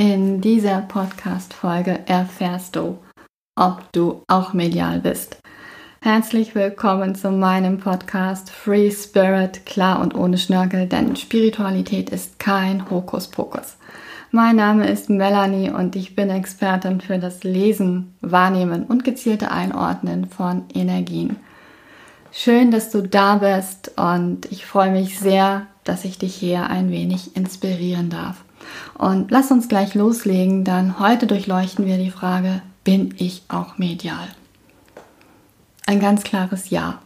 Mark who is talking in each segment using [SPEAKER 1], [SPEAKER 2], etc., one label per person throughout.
[SPEAKER 1] In dieser Podcast-Folge erfährst du, ob du auch medial bist. Herzlich willkommen zu meinem Podcast Free Spirit, klar und ohne Schnörkel, denn Spiritualität ist kein Hokuspokus. Mein Name ist Melanie und ich bin Expertin für das Lesen, Wahrnehmen und gezielte Einordnen von Energien. Schön, dass du da bist und ich freue mich sehr, dass ich dich hier ein wenig inspirieren darf. Und lass uns gleich loslegen, dann heute durchleuchten wir die Frage, bin ich auch medial? Ein ganz klares Ja.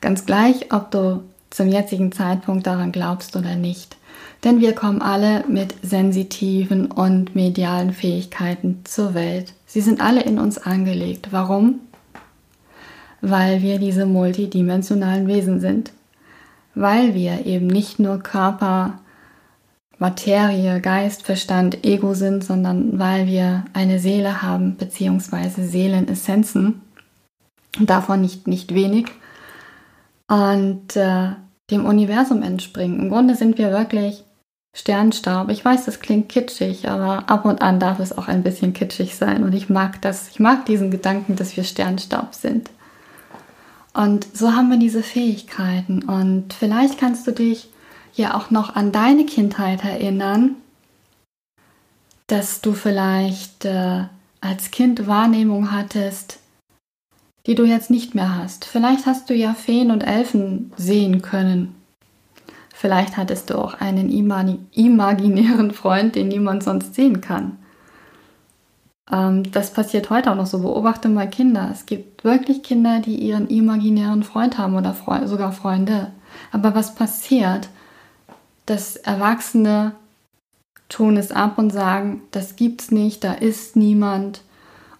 [SPEAKER 1] Ganz gleich, ob du zum jetzigen Zeitpunkt daran glaubst oder nicht. Denn wir kommen alle mit sensitiven und medialen Fähigkeiten zur Welt. Sie sind alle in uns angelegt. Warum? Weil wir diese multidimensionalen Wesen sind. Weil wir eben nicht nur Körper, Materie, Geist, Verstand, Ego sind, sondern weil wir eine Seele haben, beziehungsweise Seelenessenzen. Davon nicht, nicht wenig. Und äh, dem Universum entspringen. Im Grunde sind wir wirklich Sternstaub. Ich weiß, das klingt kitschig, aber ab und an darf es auch ein bisschen kitschig sein. Und ich mag das, ich mag diesen Gedanken, dass wir Sternstaub sind. Und so haben wir diese Fähigkeiten. Und vielleicht kannst du dich ja auch noch an deine Kindheit erinnern, dass du vielleicht äh, als Kind Wahrnehmung hattest, die du jetzt nicht mehr hast. Vielleicht hast du ja Feen und Elfen sehen können. Vielleicht hattest du auch einen imaginären Freund, den niemand sonst sehen kann. Ähm, das passiert heute auch noch so. Beobachte mal Kinder. Es gibt wirklich Kinder, die ihren imaginären Freund haben oder Fre sogar Freunde. Aber was passiert? Dass Erwachsene tun es ab und sagen, das gibt's nicht, da ist niemand.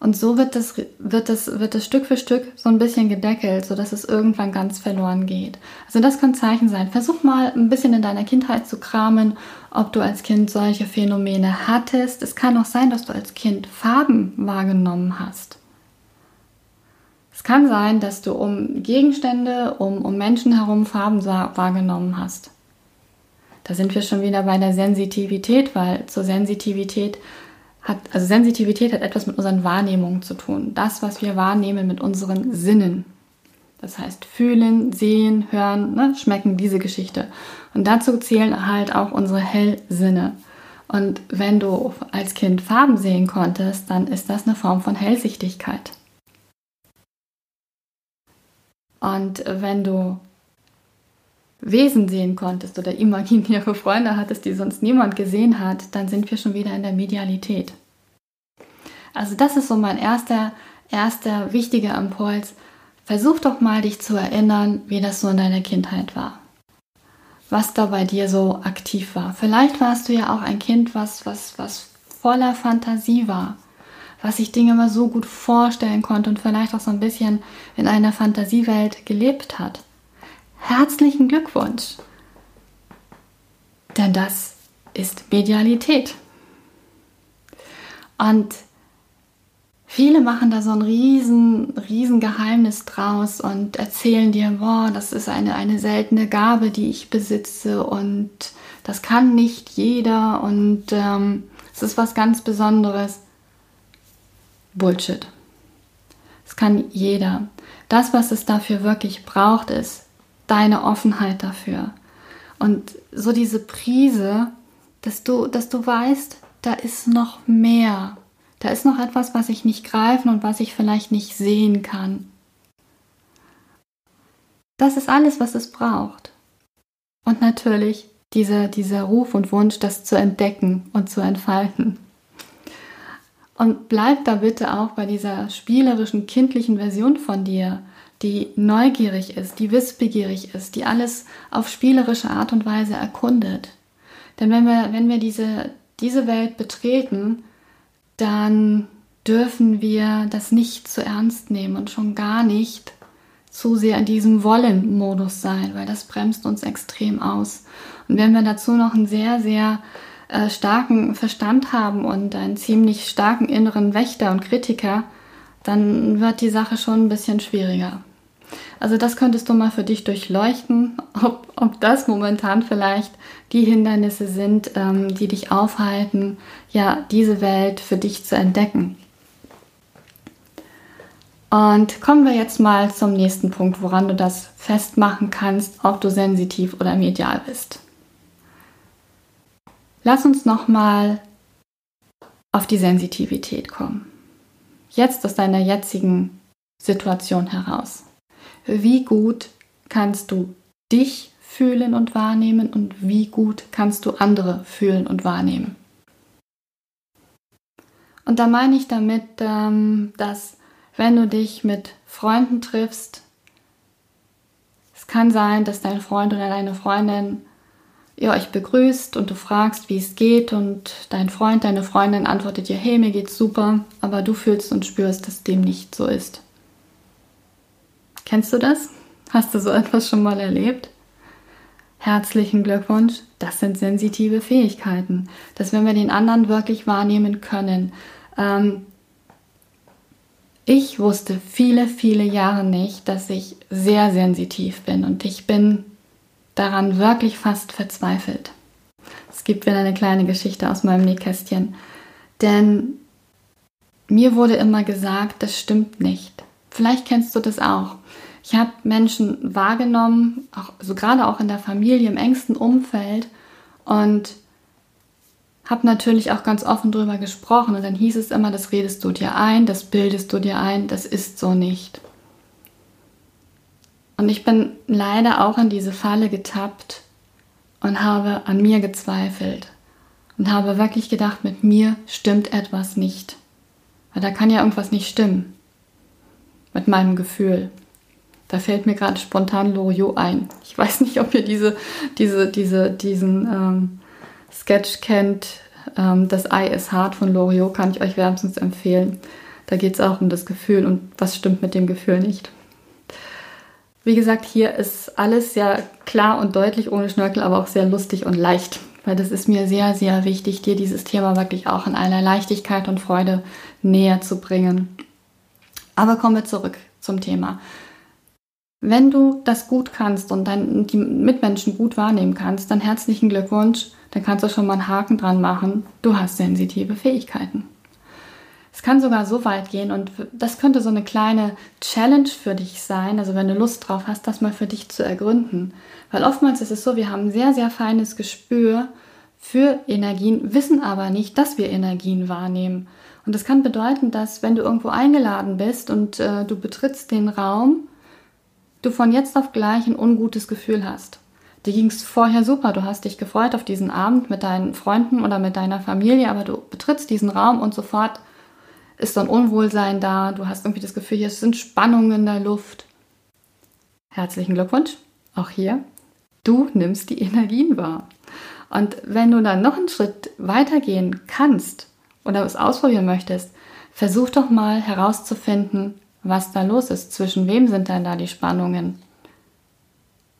[SPEAKER 1] Und so wird das, wird das, wird das Stück für Stück so ein bisschen gedeckelt, sodass es irgendwann ganz verloren geht. Also das kann Zeichen sein. Versuch mal ein bisschen in deiner Kindheit zu kramen, ob du als Kind solche Phänomene hattest. Es kann auch sein, dass du als Kind Farben wahrgenommen hast. Es kann sein, dass du um Gegenstände, um, um Menschen herum Farben wahrgenommen hast. Da sind wir schon wieder bei der Sensitivität, weil zur Sensitivität hat, also Sensitivität hat etwas mit unseren Wahrnehmungen zu tun. Das, was wir wahrnehmen mit unseren Sinnen. Das heißt, fühlen, sehen, hören, ne, schmecken, diese Geschichte. Und dazu zählen halt auch unsere Hellsinne. Und wenn du als Kind Farben sehen konntest, dann ist das eine Form von Hellsichtigkeit. Und wenn du Wesen sehen konntest oder imaginäre Freunde hattest, die sonst niemand gesehen hat, dann sind wir schon wieder in der Medialität. Also das ist so mein erster, erster wichtiger Impuls. Versuch doch mal dich zu erinnern, wie das so in deiner Kindheit war. Was da bei dir so aktiv war. Vielleicht warst du ja auch ein Kind, was, was, was voller Fantasie war, was sich Dinge immer so gut vorstellen konnte und vielleicht auch so ein bisschen in einer Fantasiewelt gelebt hat herzlichen Glückwunsch. Denn das ist Medialität. Und viele machen da so ein riesen, riesen Geheimnis draus und erzählen dir, boah, das ist eine, eine seltene Gabe, die ich besitze und das kann nicht jeder und ähm, es ist was ganz Besonderes. Bullshit. Es kann jeder. Das, was es dafür wirklich braucht, ist deine Offenheit dafür. Und so diese Prise, dass du, dass du weißt, da ist noch mehr. Da ist noch etwas, was ich nicht greifen und was ich vielleicht nicht sehen kann. Das ist alles, was es braucht. Und natürlich dieser, dieser Ruf und Wunsch, das zu entdecken und zu entfalten. Und bleib da bitte auch bei dieser spielerischen, kindlichen Version von dir, die neugierig ist, die wissbegierig ist, die alles auf spielerische Art und Weise erkundet. Denn wenn wir, wenn wir diese, diese Welt betreten, dann dürfen wir das nicht zu ernst nehmen und schon gar nicht zu sehr in diesem Wollen-Modus sein, weil das bremst uns extrem aus. Und wenn wir dazu noch einen sehr, sehr äh, starken Verstand haben und einen ziemlich starken inneren Wächter und Kritiker, dann wird die Sache schon ein bisschen schwieriger. Also das könntest du mal für dich durchleuchten, ob, ob das momentan vielleicht die Hindernisse sind, ähm, die dich aufhalten, ja, diese Welt für dich zu entdecken. Und kommen wir jetzt mal zum nächsten Punkt, woran du das festmachen kannst, ob du sensitiv oder medial bist. Lass uns nochmal auf die Sensitivität kommen. Jetzt aus deiner jetzigen Situation heraus. Wie gut kannst du dich fühlen und wahrnehmen und wie gut kannst du andere fühlen und wahrnehmen? Und da meine ich damit, ähm, dass wenn du dich mit Freunden triffst, es kann sein, dass dein Freund oder deine Freundin ihr euch begrüßt und du fragst, wie es geht und dein Freund, deine Freundin antwortet dir, hey, mir geht's super, aber du fühlst und spürst, dass dem nicht so ist. Kennst du das? Hast du so etwas schon mal erlebt? Herzlichen Glückwunsch, das sind sensitive Fähigkeiten, dass wenn wir den anderen wirklich wahrnehmen können, ähm, ich wusste viele, viele Jahre nicht, dass ich sehr sensitiv bin und ich bin daran wirklich fast verzweifelt. Es gibt wieder eine kleine Geschichte aus meinem Nähkästchen. Denn mir wurde immer gesagt, das stimmt nicht. Vielleicht kennst du das auch. Ich habe Menschen wahrgenommen, auch, also gerade auch in der Familie, im engsten Umfeld und habe natürlich auch ganz offen darüber gesprochen und dann hieß es immer, das redest du dir ein, das bildest du dir ein, das ist so nicht. Und ich bin leider auch in diese Falle getappt und habe an mir gezweifelt und habe wirklich gedacht, mit mir stimmt etwas nicht. Weil da kann ja irgendwas nicht stimmen. Mit meinem Gefühl. Da fällt mir gerade spontan Loriot ein. Ich weiß nicht, ob ihr diese, diese, diese, diesen ähm, Sketch kennt. Ähm, das Ei ist hart von Loriot kann ich euch wärmstens empfehlen. Da geht es auch um das Gefühl und was stimmt mit dem Gefühl nicht. Wie gesagt, hier ist alles sehr klar und deutlich ohne Schnörkel, aber auch sehr lustig und leicht. Weil das ist mir sehr, sehr wichtig, dir dieses Thema wirklich auch in einer Leichtigkeit und Freude näher zu bringen. Aber kommen wir zurück zum Thema. Wenn du das gut kannst und dein, die Mitmenschen gut wahrnehmen kannst, dann herzlichen Glückwunsch. Dann kannst du schon mal einen Haken dran machen. Du hast sensitive Fähigkeiten. Es kann sogar so weit gehen und das könnte so eine kleine Challenge für dich sein, also wenn du Lust drauf hast, das mal für dich zu ergründen. Weil oftmals ist es so, wir haben ein sehr, sehr feines Gespür für Energien, wissen aber nicht, dass wir Energien wahrnehmen. Und das kann bedeuten, dass wenn du irgendwo eingeladen bist und äh, du betrittst den Raum, du von jetzt auf gleich ein ungutes Gefühl hast. Dir ging es vorher super, du hast dich gefreut auf diesen Abend mit deinen Freunden oder mit deiner Familie, aber du betrittst diesen Raum und sofort ist so ein Unwohlsein da, du hast irgendwie das Gefühl, hier sind Spannungen in der Luft. Herzlichen Glückwunsch, auch hier. Du nimmst die Energien wahr. Und wenn du dann noch einen Schritt weitergehen kannst oder es ausprobieren möchtest, versuch doch mal herauszufinden, was da los ist. Zwischen wem sind denn da die Spannungen?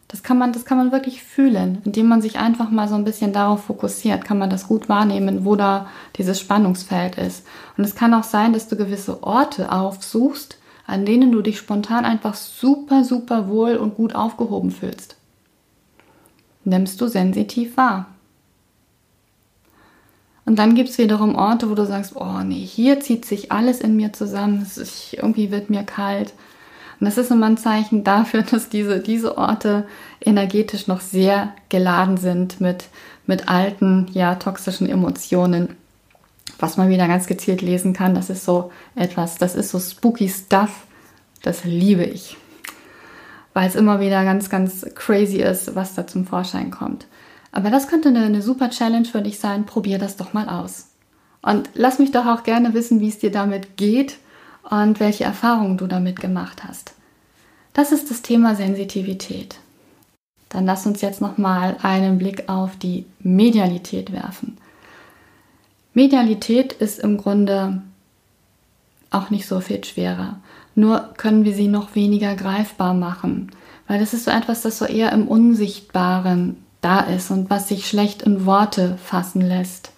[SPEAKER 1] Das kann man, das kann man wirklich fühlen, indem man sich einfach mal so ein bisschen darauf fokussiert, kann man das gut wahrnehmen, wo da dieses Spannungsfeld ist. Und es kann auch sein, dass du gewisse Orte aufsuchst, an denen du dich spontan einfach super, super wohl und gut aufgehoben fühlst. Nimmst du sensitiv wahr. Und dann gibt es wiederum Orte, wo du sagst, oh nee, hier zieht sich alles in mir zusammen, ist, irgendwie wird mir kalt und das ist immer ein Zeichen dafür, dass diese, diese Orte energetisch noch sehr geladen sind mit, mit alten, ja, toxischen Emotionen. Was man wieder ganz gezielt lesen kann, das ist so etwas, das ist so spooky Stuff, das liebe ich. Weil es immer wieder ganz, ganz crazy ist, was da zum Vorschein kommt. Aber das könnte eine, eine super Challenge für dich sein. Probier das doch mal aus. Und lass mich doch auch gerne wissen, wie es dir damit geht und welche Erfahrungen du damit gemacht hast. Das ist das Thema Sensitivität. Dann lass uns jetzt noch mal einen Blick auf die Medialität werfen. Medialität ist im Grunde auch nicht so viel schwerer. Nur können wir sie noch weniger greifbar machen, weil das ist so etwas, das so eher im Unsichtbaren da ist und was sich schlecht in Worte fassen lässt.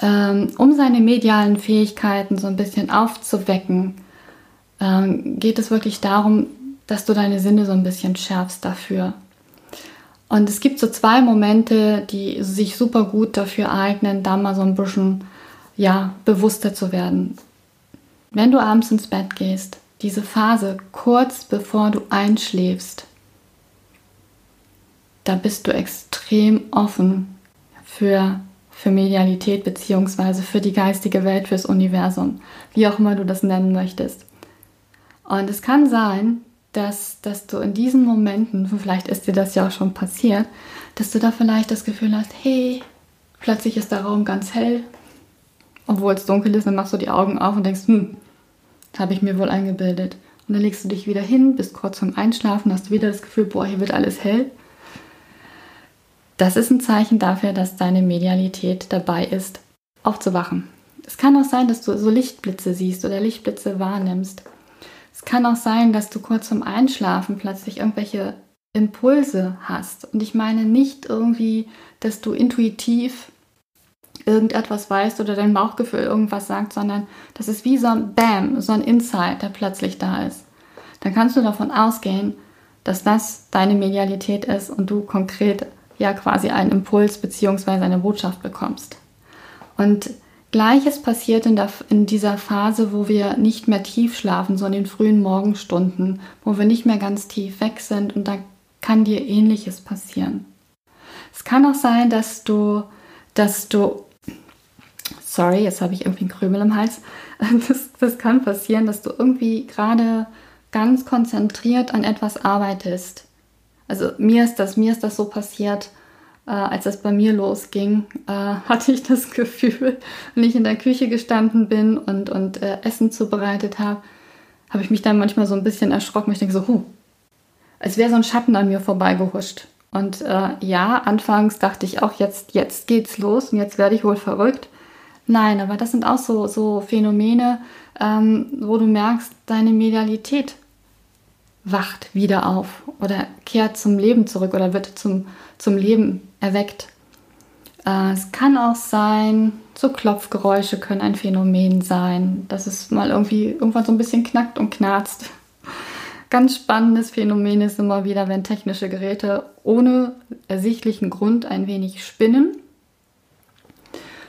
[SPEAKER 1] Ähm, um seine medialen Fähigkeiten so ein bisschen aufzuwecken, ähm, geht es wirklich darum, dass du deine Sinne so ein bisschen schärfst dafür. Und es gibt so zwei Momente, die sich super gut dafür eignen, da mal so ein bisschen ja, bewusster zu werden. Wenn du abends ins Bett gehst, diese Phase kurz bevor du einschläfst, da bist du extrem offen für, für Medialität beziehungsweise für die geistige Welt, fürs Universum, wie auch immer du das nennen möchtest. Und es kann sein, dass, dass du in diesen Momenten, vielleicht ist dir das ja auch schon passiert, dass du da vielleicht das Gefühl hast, hey, plötzlich ist der Raum ganz hell, obwohl es dunkel ist, dann machst du die Augen auf und denkst, hm, habe ich mir wohl eingebildet. Und dann legst du dich wieder hin, bist kurz vorm Einschlafen, hast wieder das Gefühl, boah, hier wird alles hell. Das ist ein Zeichen dafür, dass deine Medialität dabei ist, aufzuwachen. Es kann auch sein, dass du so Lichtblitze siehst oder Lichtblitze wahrnimmst. Es kann auch sein, dass du kurz vorm Einschlafen plötzlich irgendwelche Impulse hast. Und ich meine nicht irgendwie, dass du intuitiv irgendetwas weißt oder dein Bauchgefühl irgendwas sagt, sondern das ist wie so ein Bam, so ein Insight, der plötzlich da ist. Dann kannst du davon ausgehen, dass das deine Medialität ist und du konkret ja quasi einen Impuls bzw. eine Botschaft bekommst. Und Gleiches passiert in, der, in dieser Phase, wo wir nicht mehr tief schlafen, so in den frühen Morgenstunden, wo wir nicht mehr ganz tief weg sind und da kann dir ähnliches passieren. Es kann auch sein, dass du, dass du, sorry, jetzt habe ich irgendwie einen Krümel im Hals, das, das kann passieren, dass du irgendwie gerade ganz konzentriert an etwas arbeitest. Also mir ist das, mir ist das so passiert, äh, als das bei mir losging, äh, hatte ich das Gefühl, wenn ich in der Küche gestanden bin und, und äh, Essen zubereitet habe, habe ich mich dann manchmal so ein bisschen erschrocken. Ich denke so, huh, als wäre so ein Schatten an mir vorbeigehuscht. Und äh, ja, anfangs dachte ich auch, jetzt, jetzt geht's los und jetzt werde ich wohl verrückt. Nein, aber das sind auch so, so Phänomene, ähm, wo du merkst, deine Medialität wacht wieder auf oder kehrt zum Leben zurück oder wird zum, zum Leben erweckt. Äh, es kann auch sein, so Klopfgeräusche können ein Phänomen sein, dass es mal irgendwie irgendwann so ein bisschen knackt und knarzt. Ganz spannendes Phänomen ist immer wieder, wenn technische Geräte ohne ersichtlichen Grund ein wenig spinnen.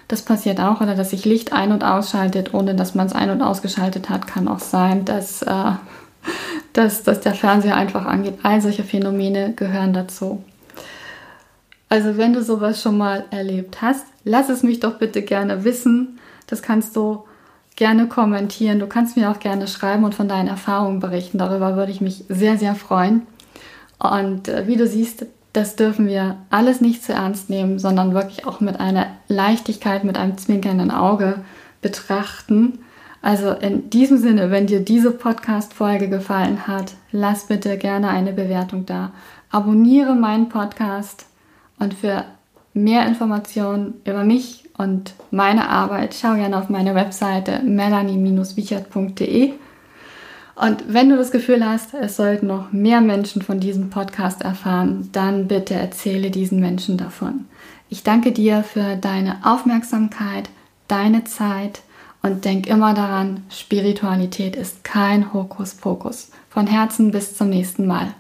[SPEAKER 1] Das passiert auch, oder dass sich Licht ein- und ausschaltet, ohne dass man es ein- und ausgeschaltet hat, kann auch sein, dass, äh, dass, dass der Fernseher einfach angeht. All solche Phänomene gehören dazu. Also wenn du sowas schon mal erlebt hast, lass es mich doch bitte gerne wissen. Das kannst du gerne kommentieren. Du kannst mir auch gerne schreiben und von deinen Erfahrungen berichten. Darüber würde ich mich sehr, sehr freuen. Und äh, wie du siehst, das dürfen wir alles nicht zu ernst nehmen, sondern wirklich auch mit einer Leichtigkeit, mit einem zwinkernden Auge betrachten. Also in diesem Sinne, wenn dir diese Podcast-Folge gefallen hat, lass bitte gerne eine Bewertung da. Abonniere meinen Podcast und für mehr Informationen über mich und meine Arbeit, schau gerne auf meine Webseite melanie-wichert.de. Und wenn du das Gefühl hast, es sollten noch mehr Menschen von diesem Podcast erfahren, dann bitte erzähle diesen Menschen davon. Ich danke dir für deine Aufmerksamkeit, deine Zeit und denk immer daran, Spiritualität ist kein Hokuspokus. Von Herzen bis zum nächsten Mal.